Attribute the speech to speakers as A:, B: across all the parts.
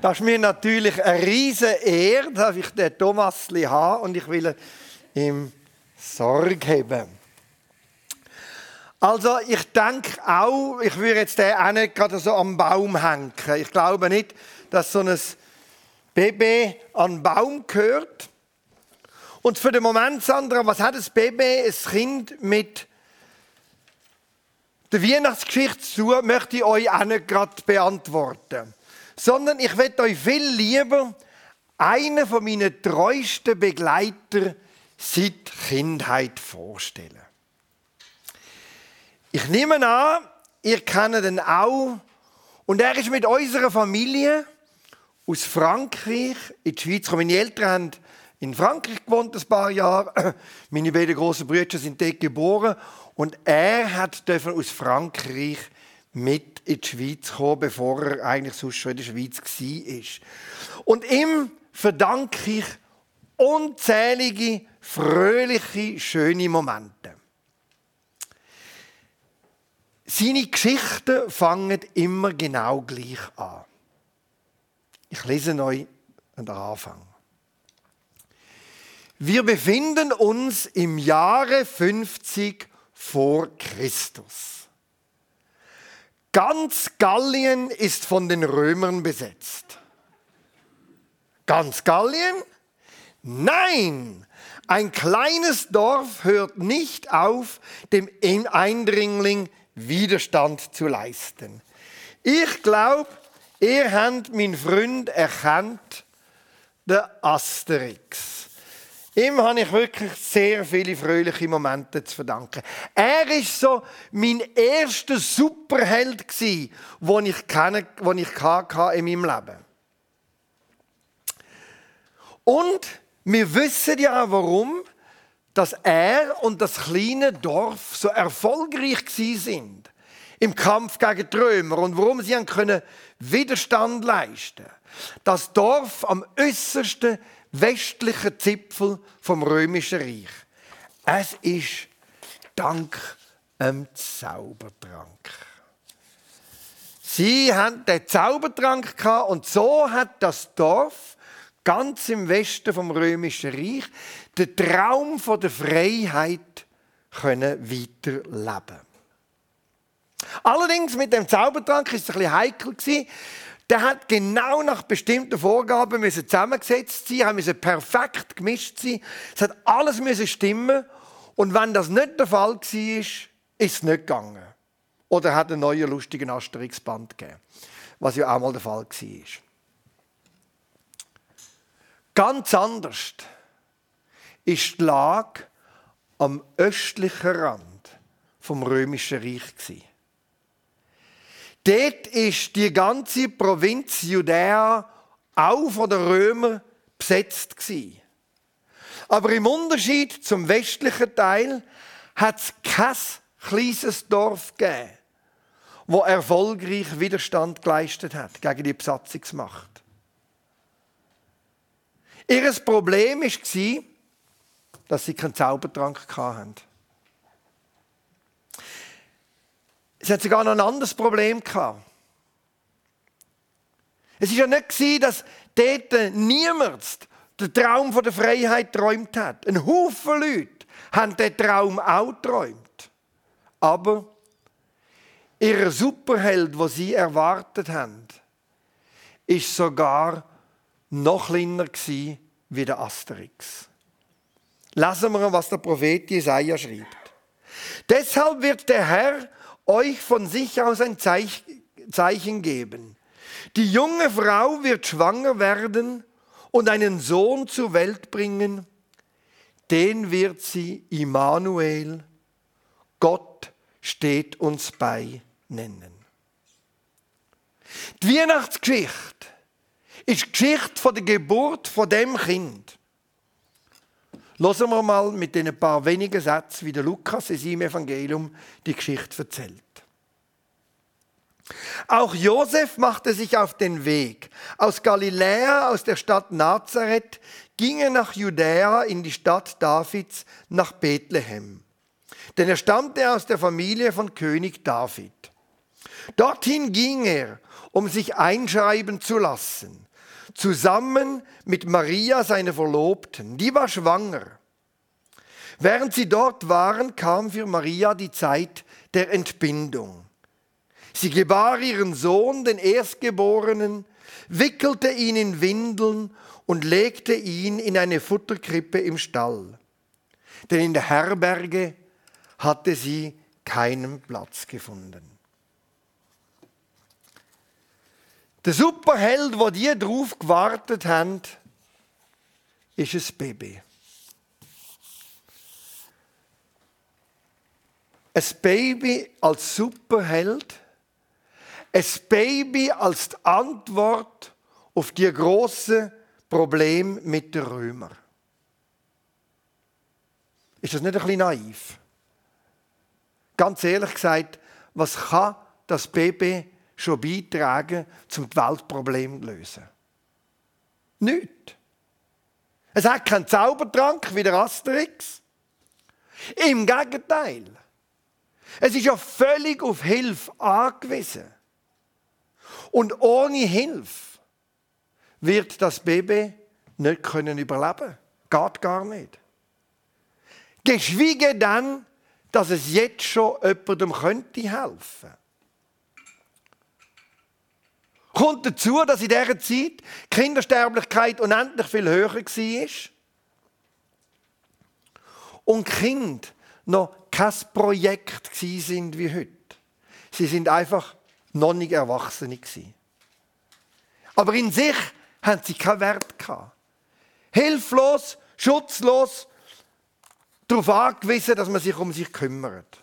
A: Das ist mir natürlich eine riesige Ehre, dass ich den Thomas habe und ich will ihm Sorge haben. Also ich denke auch, ich würde jetzt den auch nicht gerade so am Baum hängen. Ich glaube nicht, dass so ein Baby an den Baum gehört. Und für den Moment, Sandra, was hat das Baby, ein Kind mit der Weihnachtsgeschichte zu möchte ich euch auch nicht gerade beantworten sondern ich werde euch viel lieber einen von meinen treuesten Begleiter seit Kindheit vorstellen. Ich nehme an, ihr kennt ihn auch und er ist mit unserer Familie aus Frankreich in die Schweiz gekommen. Meine Eltern haben in Frankreich gewohnt ein paar Jahre. Meine beiden großen Brüder sind dort geboren und er hat aus Frankreich mit in die Schweiz gekommen, bevor er eigentlich sonst schon in der Schweiz war. Und ihm verdanke ich unzählige, fröhliche, schöne Momente. Seine Geschichten fangen immer genau gleich an. Ich lese euch an Anfang. Wir befinden uns im Jahre 50 vor Christus. Ganz Gallien ist von den Römern besetzt. Ganz Gallien? Nein! Ein kleines Dorf hört nicht auf, dem Eindringling Widerstand zu leisten. Ich glaube, ihr habt mein Freund erkannt, der Asterix. Ihm habe ich wirklich sehr viele fröhliche Momente zu verdanken. Er ist so mein erster Superheld gsi, den ich kenne, den ich hatte in meinem Leben. Und wir wissen ja warum, dass er und das kleine Dorf so erfolgreich gsi sind im Kampf gegen die Römer und warum sie können Widerstand leisten. Das Dorf am äußersten westlichen Zipfel vom römischen Reich. Es ist dank dem Zaubertrank. Sie haben den Zaubertrank und so hat das Dorf ganz im Westen vom römischen Reich den Traum der Freiheit können weiterleben. Allerdings mit dem Zaubertrank ist es ein bisschen heikel der hat genau nach bestimmten Vorgaben müssen zusammengesetzt sein, müssen perfekt gemischt sein. Es hat alles müssen stimmen. Und wenn das nicht der Fall war, ist es nicht gegangen. Oder hat einen neuen lustigen Asterix-Band gegeben, was ja auch mal der Fall war. Ganz anders ist die Lage am östlichen Rand vom römischen Reich gewesen. Dort ist die ganze Provinz Judäa auch von den Römern besetzt. Aber im Unterschied zum westlichen Teil hat es kein kleines Dorf gegeben, wo erfolgreich Widerstand geleistet hat gegen die Besatzungsmacht. Ihr Problem war, dass sie keinen Zaubertrank hatten. Es hat sogar noch ein anderes Problem gehabt. Es war ja nicht, dass dort niemand den Traum der Freiheit träumt hat. Ein Haufen Leute haben den Traum auch geträumt. Aber ihr Superheld, wo sie erwartet haben, ist sogar noch kleiner wie der Asterix. Lesen wir, was der Prophet Jesaja schreibt. Deshalb wird der Herr euch von sich aus ein Zeichen geben. Die junge Frau wird schwanger werden und einen Sohn zur Welt bringen. Den wird sie Immanuel, Gott steht uns bei, nennen. Die Weihnachtsgeschichte ist die Geschichte der Geburt von dem Kind. Hören wir mal mit den paar wenigen Sätzen, wie der Lukas in seinem Evangelium die Geschichte erzählt. Auch Josef machte sich auf den Weg. Aus Galiläa, aus der Stadt Nazareth, ging er nach Judäa in die Stadt Davids, nach Bethlehem. Denn er stammte aus der Familie von König David. Dorthin ging er, um sich einschreiben zu lassen zusammen mit Maria, seiner Verlobten. Die war schwanger. Während sie dort waren, kam für Maria die Zeit der Entbindung. Sie gebar ihren Sohn, den Erstgeborenen, wickelte ihn in Windeln und legte ihn in eine Futterkrippe im Stall. Denn in der Herberge hatte sie keinen Platz gefunden. Der Superheld, wo die drauf gewartet haben, ist ein Baby. Ein Baby als Superheld, ein Baby als Antwort auf die große Problem mit den Römern. Ist das nicht ein bisschen naiv? Ganz ehrlich gesagt, was kann das Baby schon beitragen, um das Weltproblem zu lösen? Nicht. Es hat keinen Zaubertrank wie der Asterix. Im Gegenteil. Es ist ja völlig auf Hilfe angewiesen. Und ohne Hilfe wird das Baby nicht können überleben. Geht gar nicht. Geschwiege dann, dass es jetzt schon jemandem könnte helfen. Kommt dazu, dass in dieser Zeit die Kindersterblichkeit unendlich viel höher war und Kind noch kein Projekt sind wie heute. Sie sind einfach noch nicht Erwachsene Aber in sich haben sie keinen Wert. Hilflos, schutzlos, darauf angewiesen, dass man sich um sich kümmert.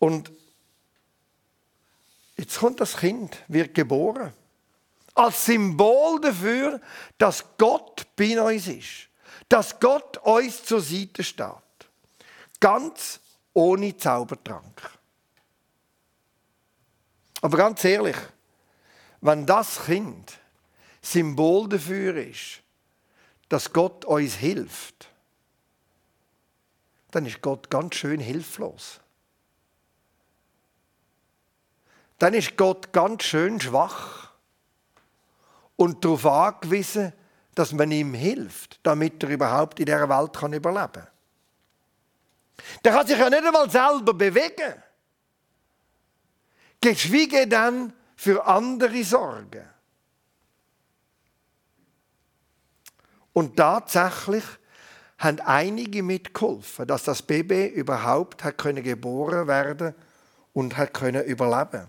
A: Und jetzt kommt das Kind, wird geboren. Als Symbol dafür, dass Gott bei uns ist. Dass Gott uns zur Seite steht. Ganz ohne Zaubertrank. Aber ganz ehrlich, wenn das Kind Symbol dafür ist, dass Gott uns hilft, dann ist Gott ganz schön hilflos. Dann ist Gott ganz schön schwach und darauf angewiesen, dass man ihm hilft, damit er überhaupt in dieser Welt überleben kann. Der kann sich ja nicht einmal selber bewegen. Geschwiege dann für andere sorgen. Und tatsächlich haben einige mitgeholfen, dass das Baby überhaupt hat geboren werden und hat überleben.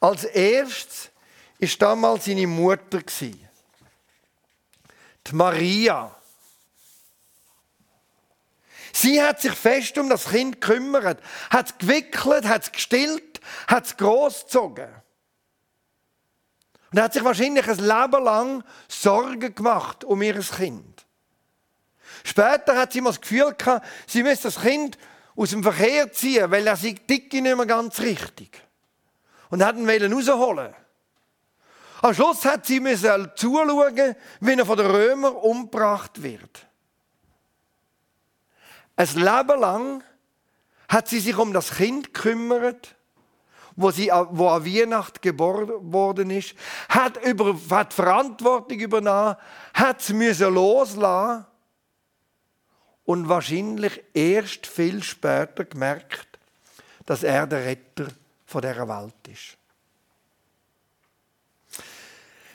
A: Als erstes ist damals seine Mutter die Maria. Sie hat sich fest um das Kind gekümmert, hat es gewickelt, hat es gestillt, hat es großgezogen. Und hat sich wahrscheinlich ein Leben lang Sorgen gemacht um ihr Kind. Später hat sie immer das Gefühl gehabt, sie müsse das Kind aus dem Verkehr ziehen, weil er sich dicke nicht mehr ganz richtig. Und hat ihn rausholen Am Schluss hat sie müssen zuschauen, wie er von den Römern umgebracht wird. Ein Leben lang hat sie sich um das Kind gekümmert wo, sie, wo an Weihnachten geboren worden ist, hat, über, hat Verantwortung übernommen, hat es müssen loslassen und wahrscheinlich erst viel später gemerkt, dass er der Retter von dieser Welt ist.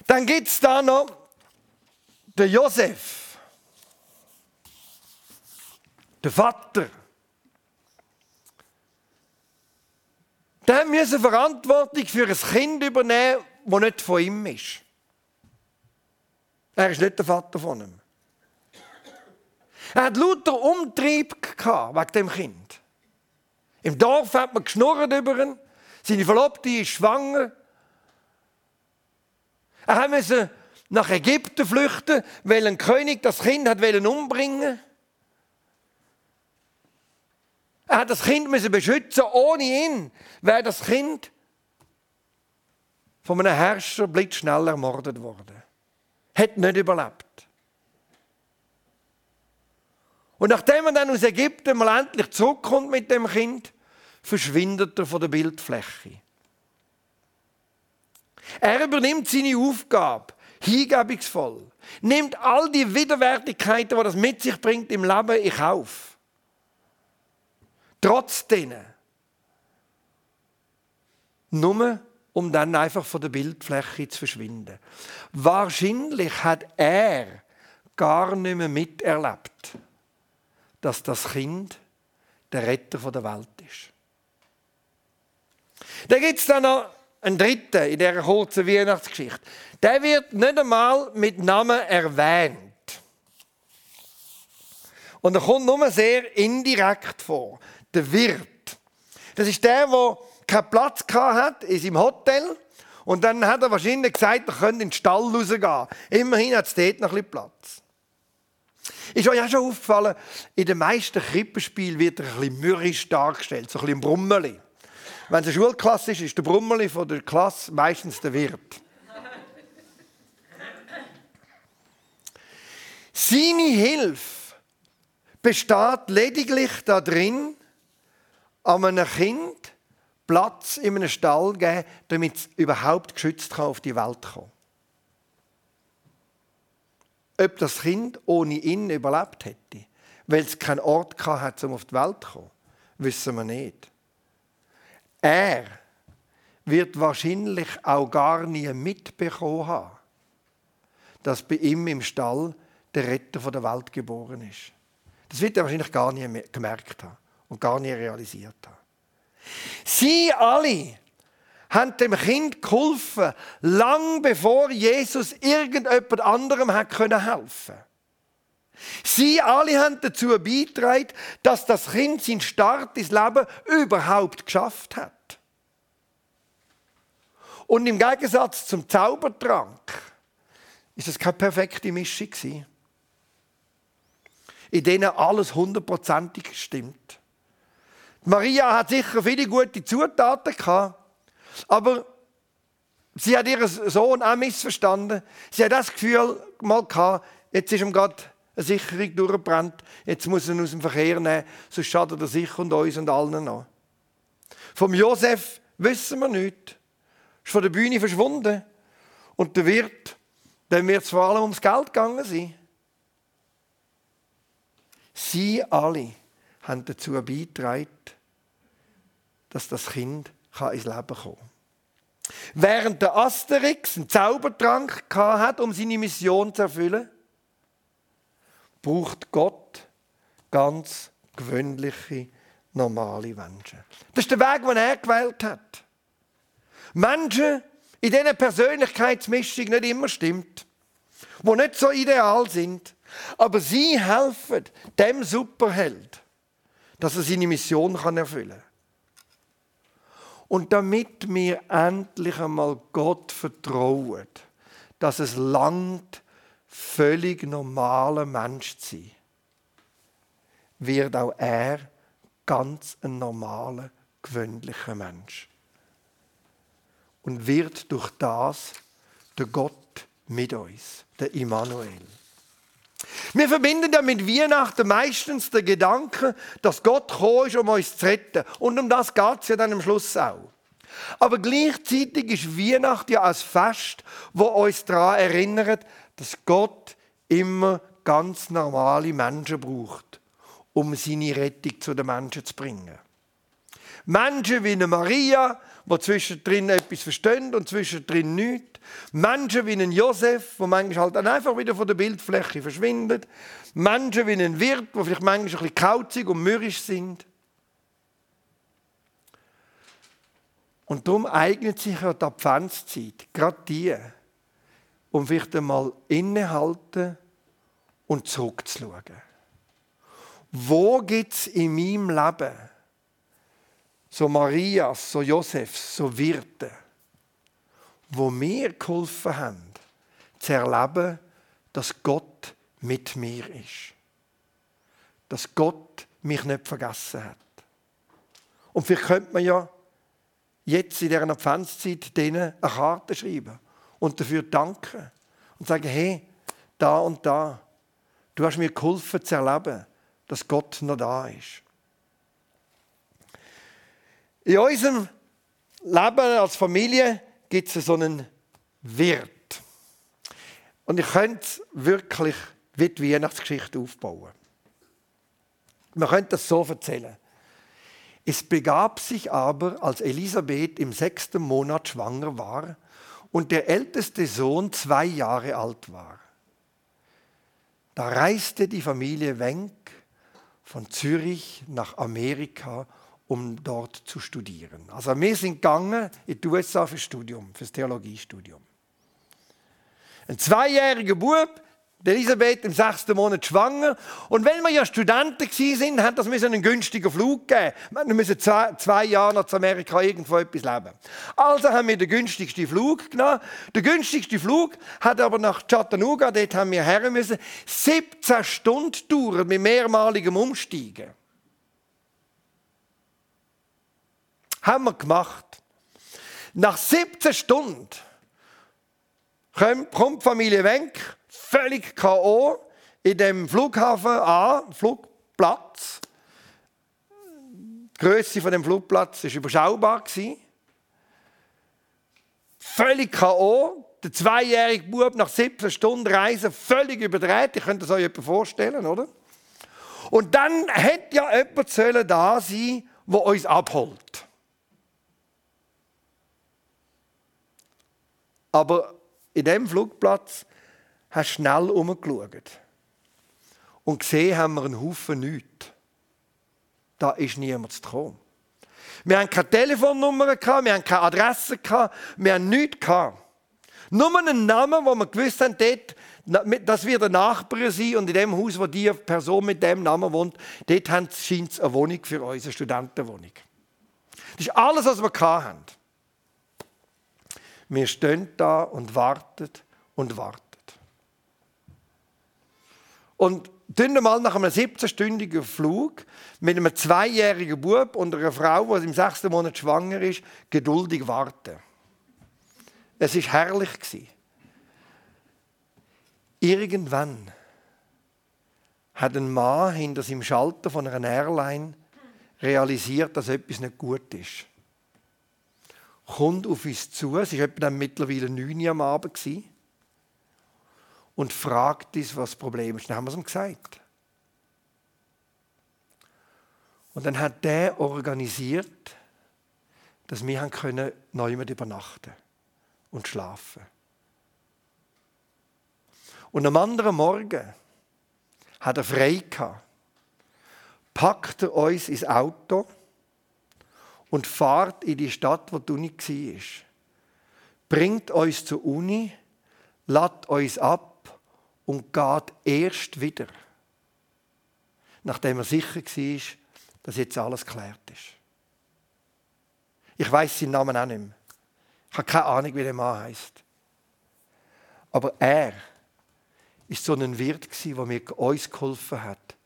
A: Dann gibt es da noch den Josef, der Vater Der müsse Verantwortung für ein Kind übernehmen, das nicht von ihm ist. Er ist nicht der Vater von ihm. Er hat lauter Umtrieb gehabt wegen dem Kind. Im Dorf hat man geschnurrt über ihn. Seine Verlobte ist schwanger. Er musste nach Ägypten flüchten, weil ein König das Kind hat umbringen. Er hat das Kind müssen beschützen. Ohne ihn wäre das Kind von einem Herrscher blitzschnell ermordet worden. Hat nicht überlebt. Und nachdem er dann aus Ägypten mal endlich zurückkommt mit dem Kind, verschwindet er von der Bildfläche. Er übernimmt seine Aufgabe hingebungsvoll, nimmt all die Widerwärtigkeiten, die das mit sich bringt im Leben, in Kauf. Trotz denen. Nur um dann einfach von der Bildfläche zu verschwinden. Wahrscheinlich hat er gar nicht mehr miterlebt, dass das Kind der Retter der Welt ist. Da gibt es dann noch einen dritten in dieser kurzen Weihnachtsgeschichte. Der wird nicht einmal mit Namen erwähnt. Und er kommt nur sehr indirekt vor. Der Wirt. Das ist der, der keinen Platz hat in seinem Hotel. Und dann hat er wahrscheinlich gesagt, er könnte in den Stall rausgehen. Immerhin hat es dort noch ein Platz. Ist euch auch schon aufgefallen, in den meisten Krippenspielen wird er ein bisschen mürrisch dargestellt, so ein bisschen Brummeli. Wenn es eine Schulklasse ist, ist der Brummeli von der Klasse meistens der Wirt. Seine Hilfe besteht lediglich darin, an einem Kind Platz in einem Stall geben, damit es überhaupt geschützt auf die Welt kommen kann. Ob das Kind ohne ihn überlebt hätte, weil es keinen Ort hatte, um auf die Welt zu kommen, wissen wir nicht. Er wird wahrscheinlich auch gar nie mitbekommen haben, dass bei ihm im Stall der Retter der Welt geboren ist. Das wird er wahrscheinlich gar nie gemerkt haben und gar nie realisiert haben. Sie alle haben dem Kind geholfen, lang bevor Jesus irgendjemand anderem helfen. Sie alle haben dazu beigetragen, dass das Kind seinen Start ins Leben überhaupt geschafft hat. Und im Gegensatz zum Zaubertrank ist es keine perfekte Mischung in denen alles hundertprozentig stimmt. Maria hat sicher viele gute Zutaten gehabt, aber sie hat ihren Sohn auch missverstanden. Sie hat das Gefühl mal gehabt, jetzt ist ihm gerade eine Sicherung durchgebrannt, jetzt muss er ihn aus dem Verkehr nehmen, sonst schadet er sich und uns und allen noch. Vom Josef wissen wir nichts. Ist von der Bühne verschwunden. Und der Wirt, dem wird es vor allem ums Geld gegangen sein. Sie alle haben dazu beigetragen, dass das Kind ins Leben kommen kann. Während der Asterix einen Zaubertrank hat, um seine Mission zu erfüllen, braucht Gott ganz gewöhnliche, normale Menschen. Das ist der Weg, den er gewählt hat. Menschen, in denen Persönlichkeitsmischung nicht immer stimmt, die nicht so ideal sind, aber sie helfen dem Superheld, dass er seine Mission erfüllen kann. Und damit wir endlich einmal Gott vertrauen, dass es langt, völlig normaler Mensch zu sein, wird auch er ganz ein normaler, gewöhnlicher Mensch. Und wird durch das der Gott mit uns, der Immanuel. Wir verbinden ja mit Weihnachten meistens den Gedanken, dass Gott gekommen ist, um uns zu retten. Und um das geht es ja dann am Schluss auch. Aber gleichzeitig ist Weihnachten ja ein Fest, wo uns daran erinnert, dass Gott immer ganz normale Menschen braucht, um seine Rettung zu den Menschen zu bringen. Menschen wie eine Maria, die zwischendrin etwas verstehen und zwischendrin nichts. Menschen wie ein Josef, der manchmal halt dann einfach wieder von der Bildfläche verschwindet. Menschen wie ein Wirt, die vielleicht manchmal ein bisschen kauzig und mürrisch sind. Und darum eignet sich ja die Adventszeit, gerade die, um vielleicht einmal innehalten und zurückzuschauen. Wo gibt es in meinem Leben so Marias, so Josefs, so Wirte, wo mir geholfen haben, zu erleben, dass Gott mit mir ist. Dass Gott mich nicht vergessen hat. Und vielleicht könnte man ja jetzt in dieser Adventszeit denen eine Karte schreiben und dafür danken und sagen, hey, da und da, du hast mir geholfen zu erleben, dass Gott noch da ist. In unserem Leben als Familie gibt es so einen Wirt. Und ich könnte wirklich wie die Weihnachtsgeschichte aufbauen. Man könnte das so erzählen. Es begab sich aber, als Elisabeth im sechsten Monat schwanger war und der älteste Sohn zwei Jahre alt war. Da reiste die Familie Wenk von Zürich nach Amerika, um dort zu studieren. Also wir sind gegangen in die USA fürs Studium, fürs Theologiestudium. Ein zweijähriger Bub Elisabeth im sechsten Monat schwanger. Und wenn wir ja Studenten sind, hat das einen günstigen Flug gegeben. Wir müssen zwei, zwei Jahre nach Amerika irgendwo etwas leben. Also haben wir den günstigsten Flug genommen. Der günstigste Flug hat aber nach Chattanooga, dort haben wir her müssen, 17 Stunden dauern mit mehrmaligem Umsteigen. Haben wir gemacht. Nach 17 Stunden kommt Familie Wenk völlig K.O. in dem Flughafen an, Flugplatz. Die Größe von dem Flugplatz war überschaubar. Völlig K.O. Der zweijährige Bub nach 17 Stunden Reise völlig überdreht. Ich könnte das euch vorstellen, oder? Und dann hätte ja jemand da sein der uns abholt. Aber in dem Flugplatz hast schnell umgeschaut. Und gesehen haben wir einen Haufen nichts. Da ist niemand zu kommen. Wir haben keine Telefonnummer, wir haben keine Adresse, wir haben nichts. Nur einen Namen, wo wir gewusst haben, dort, das wird ein Nachbar sein und in dem Haus, wo die Person mit dem Namen wohnt, dort scheint es eine Wohnung für uns, eine Studentenwohnung. Das ist alles, was wir haben. Wir stehen da und warten und warten. Und dann mal nach einem 17-stündigen Flug mit einem zweijährigen Bub und einer Frau, die im sechsten Monat schwanger ist, geduldig warten. Es ist herrlich Irgendwann hat ein Mann hinter seinem Schalter von einer Airline realisiert, dass etwas nicht gut ist. Kommt auf uns zu, es war mittlerweile 9 Uhr am Abend und fragt uns, was das Problem ist. Dann haben wir es ihm gesagt. Und dann hat der organisiert, dass wir haben können neu übernachten und schlafen. Und am anderen Morgen hat er frei gehabt, packt er uns ins Auto und fahrt in die Stadt, wo die Uni war. Bringt uns zur Uni, lädt uns ab und geht erst wieder, nachdem er sicher war, dass jetzt alles geklärt ist. Ich weiß seinen Namen auch nicht mehr. Ich habe keine Ahnung, wie der Mann heißt. Aber er ist so ein Wirt der mir uns geholfen hat.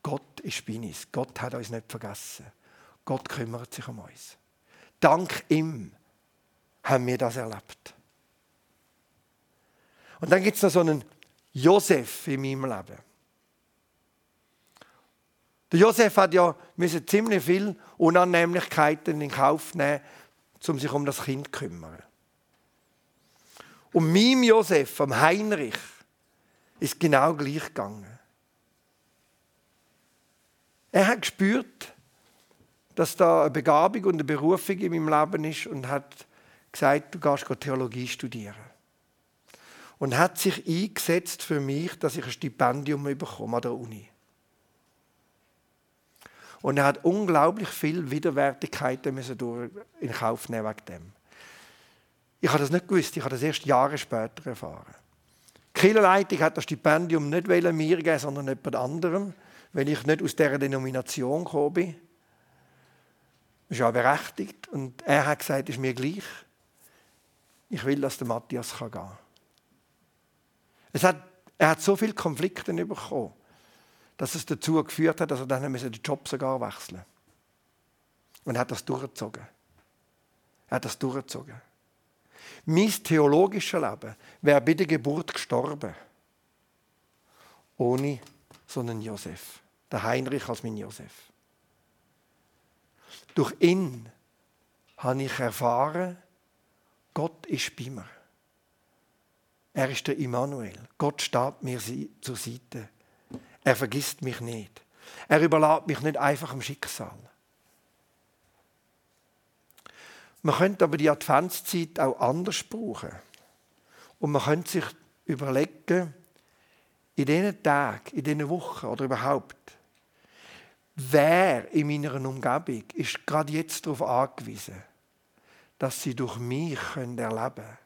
A: Gott ist bei uns. Gott hat uns nicht vergessen. Gott kümmert sich um uns. Dank ihm haben wir das erlebt. Und dann gibt es noch so einen Josef in meinem Leben. Der Josef hat ja ziemlich viele Unannehmlichkeiten in Kauf nehmen, um sich um das Kind zu kümmern. Und meinem Josef, am Heinrich, ist genau gleich gegangen. Er hat gespürt, dass da eine Begabung und eine Berufung in meinem Leben ist und hat gesagt, du gehst Theologie studieren und hat sich eingesetzt für mich, dass ich ein Stipendium bekomme an der Uni. Und er hat unglaublich viel Widerwärtigkeiten in Kauf nehmen wegen dem. Ich habe das nicht gewusst, ich habe das erst Jahre später erfahren. Die Kirchenleitung hat das Stipendium nicht mir geben, sondern jemand anderem, weil ich nicht aus dieser Denomination gekommen bin. Das ist ja berechtigt. Und er hat gesagt, es ist mir gleich. Ich will, dass der Matthias gehen kann. Es hat, er hat so viele Konflikte bekommen, dass es dazu geführt hat, dass er dann den Job sogar wechseln musste. Und er hat das durchgezogen. Er hat das durchgezogen. Mein theologisches Leben wäre bei der Geburt gestorben. Ohne so einen Josef. Der Heinrich als mein Josef. Durch ihn habe ich erfahren, Gott ist bei mir. Er ist der Immanuel. Gott steht mir zur Seite. Er vergisst mich nicht. Er überlässt mich nicht einfach im Schicksal. Man könnte aber die Adventszeit auch anders brauchen. Und man könnte sich überlegen, in diesen Tagen, in diesen Wochen oder überhaupt, wer in meiner Umgebung ist gerade jetzt darauf angewiesen, dass sie durch mich erleben können.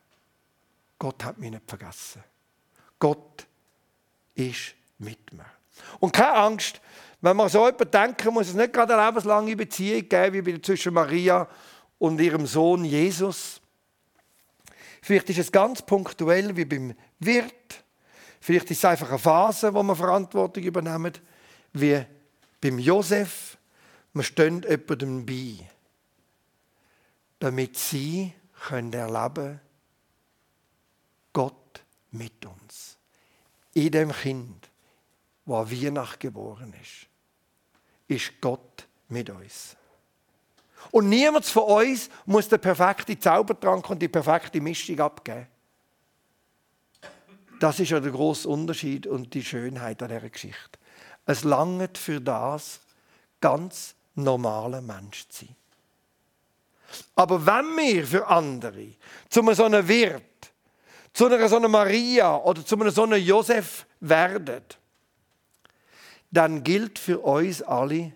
A: Gott hat mich nicht vergessen. Gott ist mit mir. Und keine Angst, wenn man so etwas denken muss es nicht gerade eine lebenslange Beziehung geben wie zwischen Maria und ihrem Sohn Jesus. Vielleicht ist es ganz punktuell wie beim Wirt. Vielleicht ist es einfach eine Phase, wo man Verantwortung übernimmt, wie beim Josef. Man steht jemandem bei, damit sie können erleben Gott mit uns. In dem Kind, wo Weihnacht geboren ist, ist Gott mit uns. Und niemand von uns muss den perfekten Zaubertrank und die perfekte Mischung abgeben. Das ist ja der große Unterschied und die Schönheit an dieser Geschichte. Es langt für das, ganz normaler Mensch zu sein. Aber wenn wir für andere zu so einem Wirt, zu einer so einer Maria oder zu einem so einem Josef werden, dann gilt für uns alle,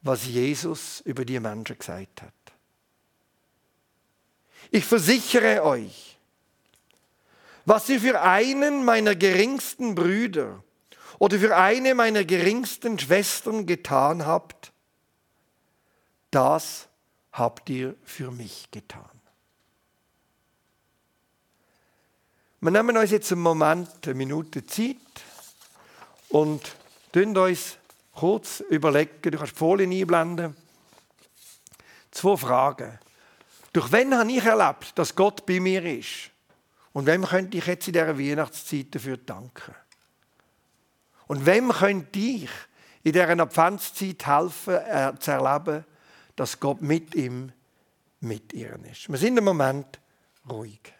A: was Jesus über die Menschen gesagt hat. Ich versichere euch, was ihr für einen meiner geringsten Brüder oder für eine meiner geringsten Schwestern getan habt, das habt ihr für mich getan. Wir nehmen uns jetzt einen Moment, eine Minute Zeit und tun uns kurz überlegen, du kannst die Folie einblenden. Zwei Fragen. Durch wen habe ich erlebt, dass Gott bei mir ist? Und wem könnte ich jetzt in dieser Weihnachtszeit dafür danken? Und wem könnte ich in dieser Adventszeit helfen, äh, zu erleben, dass Gott mit ihm, mit ihr ist? Wir sind im Moment ruhig.